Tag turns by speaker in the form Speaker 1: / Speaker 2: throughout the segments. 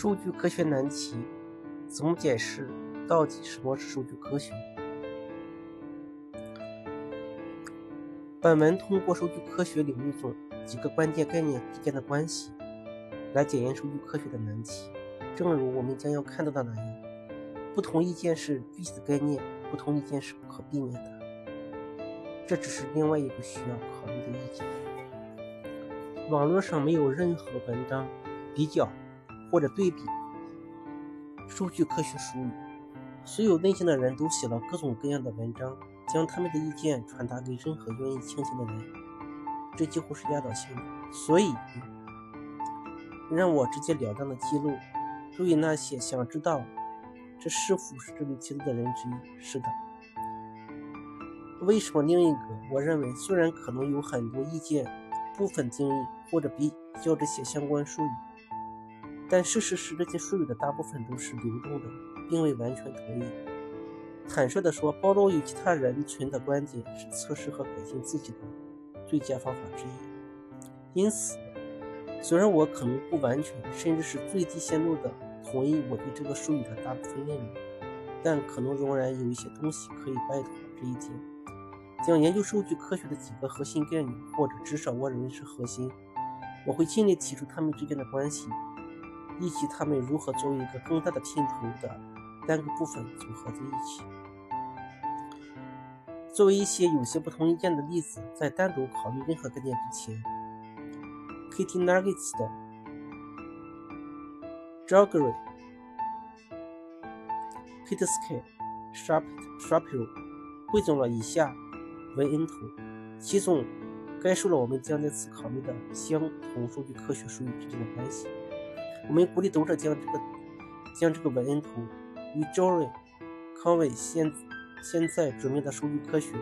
Speaker 1: 数据科学难题怎么解释？到底什么是数据科学？本文通过数据科学领域中几个关键概念之间的关系，来检验数据科学的难题。正如我们将要看到的那样，不同意见是具体的概念，不同意见是不可避免的。这只是另外一个需要考虑的意见。网络上没有任何文章比较或者对比数据科学术语，所有内向的人都写了各种各样的文章，将他们的意见传达给任何愿意倾听的人，这几乎是压倒性的。所以，让我直截了当的记录，对于那些想知道这是否是这类题目的人之一，是的。为什么另一个？我认为，虽然可能有很多意见。部分定义或者比较这些相关术语，但事实是这些术语的大部分都是流动的，并未完全统一。坦率地说，包容与其他人群的观点是测试和改进自己的最佳方法之一。因此，虽然我可能不完全，甚至是最低限度的同意我对这个术语的大部分内容，但可能仍然有一些东西可以拜托这一点。将研究数据科学的几个核心概念，或者至少我认为是核心。我会尽力提出它们之间的关系，以及它们如何作为一个更大的拼图的单个部分组合在一起。作为一些有些不同意见的例子，在单独考虑任何概念之前，Kitty Nuggets 的 Joggery、Peter Sky、Sharp Shapiro 汇总了以下。文恩图，其中概述了我们将在此考虑的相同数据科学术语之间的关系。我们鼓励读者将这个将这个文恩图与 Jory 康伟现现在著名的数据科学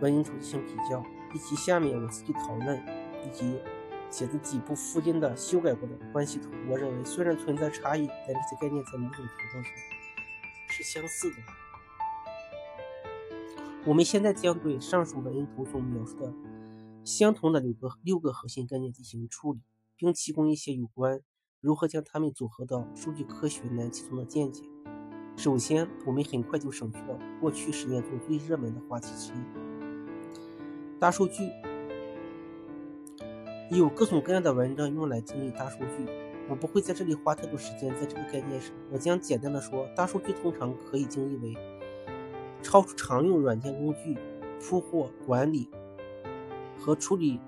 Speaker 1: 文恩图进行比较，以及下面我自己讨论以及写的几部附近的修改过的关系图。我认为，虽然存在差异，但这些概念在某种程度上是相似的。我们现在将对上述文恩图中描述的相同的六个六个核心概念进行处理，并提供一些有关如何将它们组合到数据科学难题中的见解。首先，我们很快就省去了过去十年中最热门的话题之一——大数据。有各种各样的文章用来定义大数据，我不会在这里花太多时间在这个概念上。我将简单的说，大数据通常可以定义为。超出常用软件工具铺货管理和处理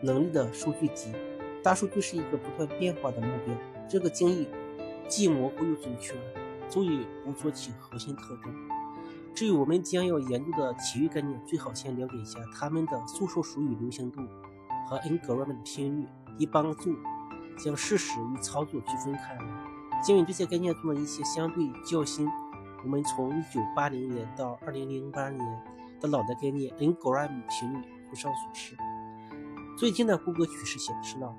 Speaker 1: 能力的数据集。大数据是一个不断变化的目标。这个定义既模糊又准确，足以捕捉其核心特征。至于我们将要研究的体育概念，最好先了解一下它们的诉讼术语流行度和 n g r a m 的频率，以帮助将事实与操作区分开来。鉴于这些概念中的一些相对较新。我们从1980年到2008年的老的概念 Ngram 频率如上所示。最近的谷歌趋势显示了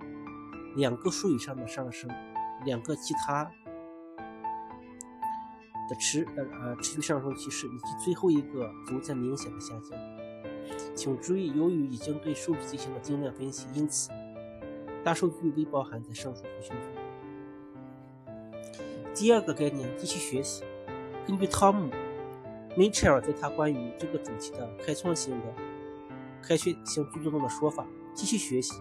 Speaker 1: 两个数以上的上升，两个其他的持呃呃持续上升趋势，以及最后一个逐渐明显的下降。请注意，由于已经对数据进行了定量分析，因此大数据未包含在上述图形中。第二个概念，机器学习。根据汤姆·米切尔在他关于这个主题的开创性的开学性著作中的说法，机器学习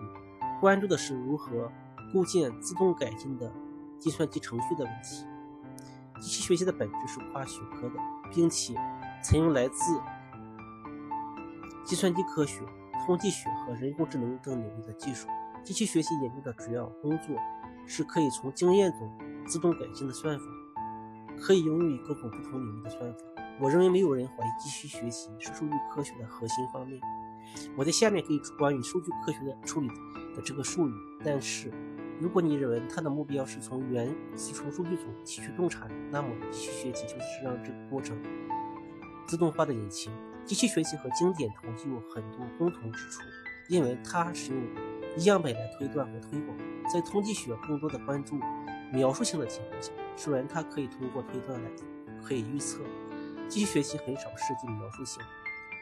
Speaker 1: 关注的是如何构建自动改进的计算机程序的问题。机器学习的本质是跨学科的，并且采用来自计算机科学、统计学和人工智能等领域的技术。机器学习研究的主要工作是可以从经验中自动改进的算法。可以应用于各种不同领域的算法。我认为没有人怀疑机器学习是数据科学的核心方面。我在下面给出关于数据科学的处理的这个术语。但是，如果你认为它的目标是从原基础数据中提取洞察，那么机器学习就是让这个过程自动化的引擎。机器学习和经典统计有很多共同之处，因为它使用样本来推断和推广。在统计学更多的关注描述性的情况下。虽然它可以通过推断来可以预测，机器学习很少涉及描述性，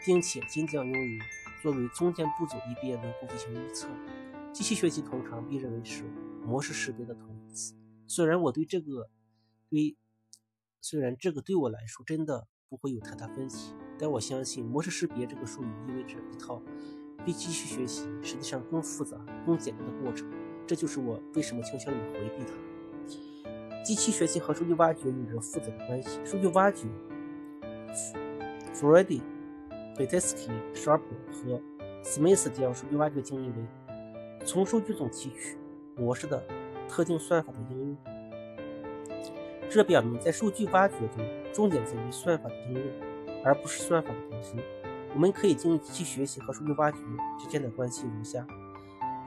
Speaker 1: 并且仅将用于作为中间步骤，以便能够进行预测。机器学习通常被认为是模式识别的同义词，虽然我对这个对，虽然这个对我来说真的不会有太大分歧，但我相信模式识别这个术语意味着一套比机器学习实际上更复杂、更简单的过程。这就是我为什么倾向于回避它。机器学习和数据挖掘有着复杂的关系。数据挖掘 f r e d d y b e t e s k y Sharp 和 Smith 将数据挖掘定义为从数据中提取模式的特定算法的应用。这表明，在数据挖掘中，重点在于算法的应用，而不是算法的本身。我们可以定义机器学习和数据挖掘之间的关系如下：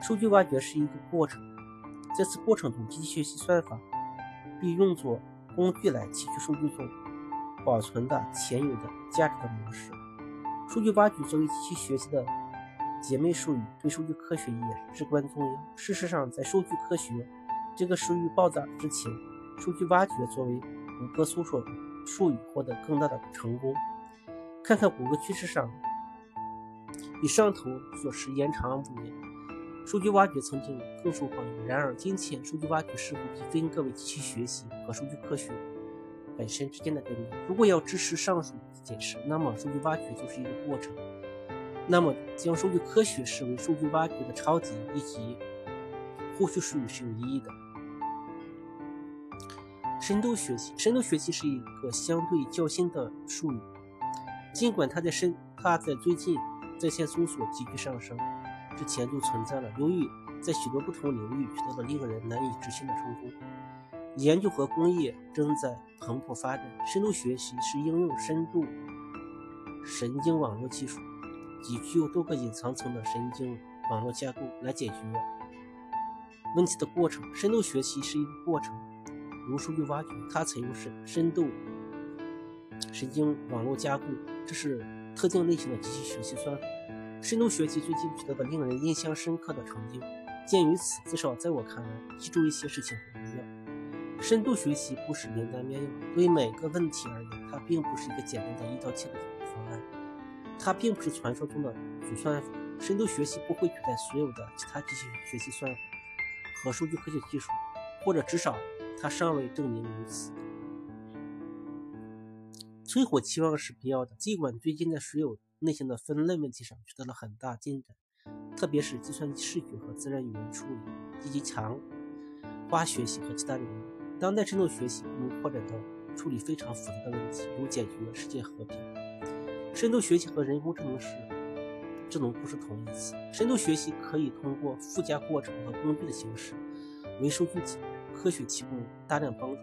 Speaker 1: 数据挖掘是一个过程，在此过程中，机器学习算法被用作工具来提取数据中保存的现有的价值的模式。数据挖掘作为机器学习的姐妹术语，对数据科学也至关重要。事实上，在数据科学这个术语爆炸之前，数据挖掘作为谷歌搜索术语获得更大的成功。看看谷歌趋势上，比上头所示延长五年。数据挖掘曾经更受欢迎，然而今天数据挖掘似乎已分割为机器学习和数据科学本身之间的概念。如果要支持上述解释，那么数据挖掘就是一个过程。那么将数据科学视为数据挖掘的超级以及后续术语是有意义的。深度学习，深度学习是一个相对较新的术语。尽管它在深，它在最近在线搜索急剧上升之前就存在了。由于在许多不同领域取得了令人难以置信的成功，研究和工业正在蓬勃发展。深度学习是应用深度神经网络技术及具有多个隐藏层的神经网络架构来解决问题的过程。深度学习是一个过程，如数据挖掘，它采用深深度。神经网络加固，这是特定类型的机器学习算法。深度学习最近取得的令人印象深刻的成就。鉴于此，至少在我看来，记住一些事情很重要。深度学习不是灵丹妙药，对每个问题而言，它并不是一个简单的一刀切的解决方案。它并不是传说中的主算法。深度学习不会取代所有的其他机器学习算法和数据科学技术，或者至少它尚未证明如此。存活期望是必要的。尽管最近在所有类型的分类问题上取得了很大进展，特别是计算机视觉和自然语言处理以及强化学习和其他领域，当代深度学习能扩展到处理非常复杂的问题，如解决世界和平。深度学习和人工智能是智能不是同义词。深度学习可以通过附加过程和工具的形式，为数据科学提供大量帮助，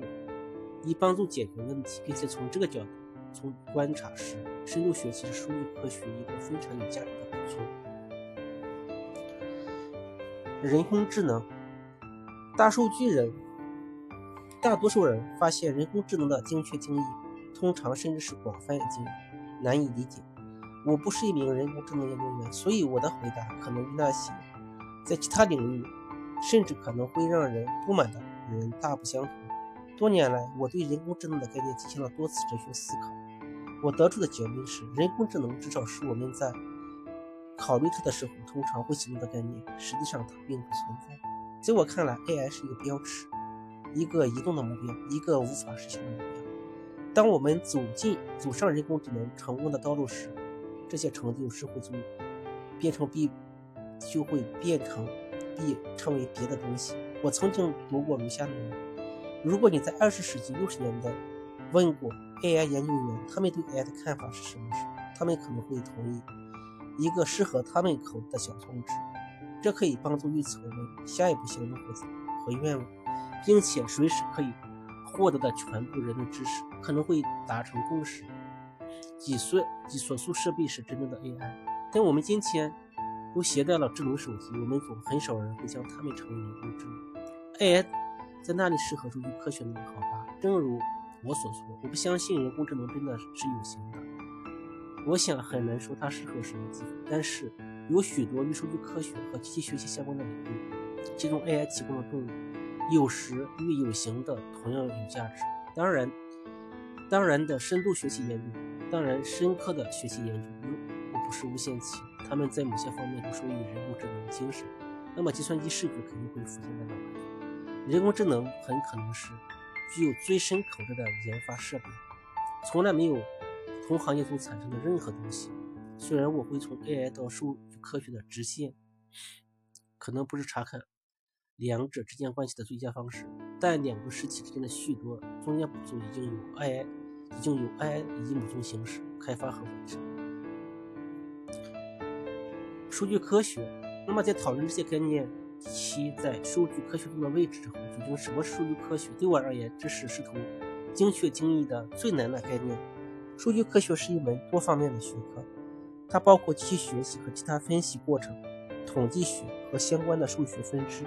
Speaker 1: 以帮助解决问题，并且从这个角度。从观察时，深度学习是数据科学一个非常有价值的补充。人工智能，大数据人，大多数人发现人工智能的精确定义，通常甚至是广泛已经难以理解。我不是一名人工智能研究员，所以我的回答可能与那些在其他领域甚至可能会让人不满的人大不相同。多年来，我对人工智能的概念进行了多次哲学思考。我得出的结论是，人工智能至少是我们在考虑它的时候通常会使用的概念。实际上，它并不存在。在我看来，AI 是一个标尺，一个移动的目标，一个无法实现的目标。当我们走进、走上人工智能成功的道路时，这些成就是会就变成必就会变成必成为别的东西。我曾经读过如下内容。如果你在二十世纪六十年代问过 AI 研究员他们对 AI 的看法是什么时，他们可能会同意一个适合他们口的小通知，这可以帮助预测我们下一步行动和和愿望，并且随时可以获得的全部人类知识，可能会达成共识。几所几所述设备是真正的 AI，但我们今天都携带了智能手机，我们总很少人会将它们称为人工智能 AI。在那里适合数据科学呢？好吧，正如我所说，我不相信人工智能真的是有形的。我想很难说它适合什么技术，但是有许多与数据科学和机器学习相关的领域，其中 AI 提供的动力，有时与有形的同样有价值。当然，当然的深度学习研究，当然深刻的学习研究，我不是无限期，他们在某些方面都属于人工智能的精神。那么计算机视觉肯定会浮现在脑海中。人工智能很可能是具有最深口子的研发设备，从来没有同行业中产生的任何东西。虽然我会从 AI 到数据科学的直线，可能不是查看两者之间关系的最佳方式，但两个时期之间的许多中间步骤已经有 AI 已经有 AI 以某种形式开发和完善。数据科学，那么在讨论这些概念其在数据科学中的位置之后，究竟什么数据科学？对我而言，这是试图精确定义的最难的概念。数据科学是一门多方面的学科。它包括机器学习和其他分析过程、统计学和相关的数学分支，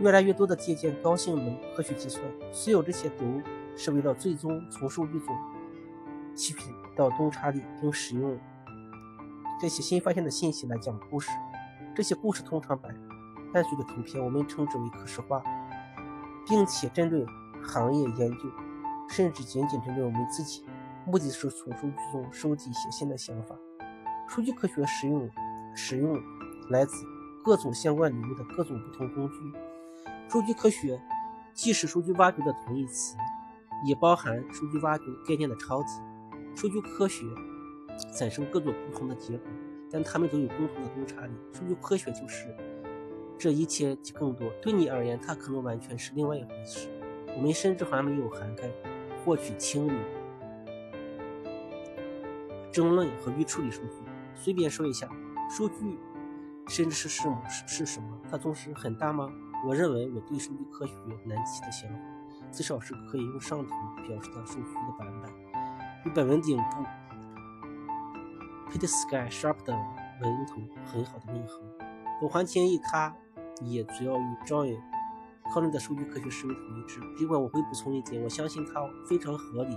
Speaker 1: 越来越多的借鉴高性能科学计算。所有这些都是为了最终从数据中提取到洞察力，并使用这些新发现的信息来讲故事。这些故事通常伴伴随着图片，我们称之为可视化，并且针对行业研究，甚至仅仅针对我们自己。目的是从数据中收集一些新的想法。数据科学使用使用来自各种相关领域的各种不同工具。数据科学既是数据挖掘的同义词，也包含数据挖掘概念的超级。数据科学产生各种不同的结果，但它们都有共同的洞察力。数据科学就是这一切及更多。对你而言，它可能完全是另外一回事。我们甚至还没有涵盖获取、清理、争论和预处理数据。随便说一下，数据甚至是什是是什么？它总是很大吗？我认为我对数据科学难题的想法，至少是可以用上图表示的数据的版本。与本文顶部 “Pit Sky Sharp” 的文图很好的吻合。我还建议它也主要与 John Collins 的数据科学思维图一致。尽管我会补充一点，我相信它非常合理。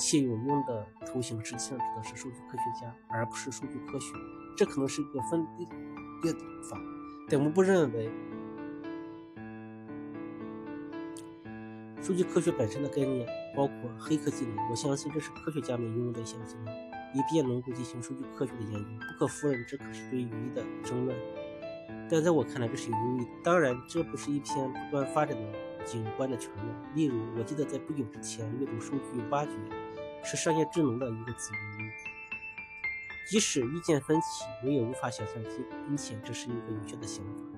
Speaker 1: 且有用的图形实际上指的是数据科学家，而不是数据科学。这可能是一个分裂的法，但我们不认为数据科学本身的概念包括黑科技能。我相信这是科学家们拥有的一项技能，以便能够进行数据科学的研究。不可否认，这可是对语义的争论，但在我看来，这是有意义的。当然，这不是一篇不断发展的景观的全文。例如，我记得在不久之前阅读数据挖掘。是商业智能的一个子领域。即使意见分歧，我也无法想象，今天这是一个有效的想法。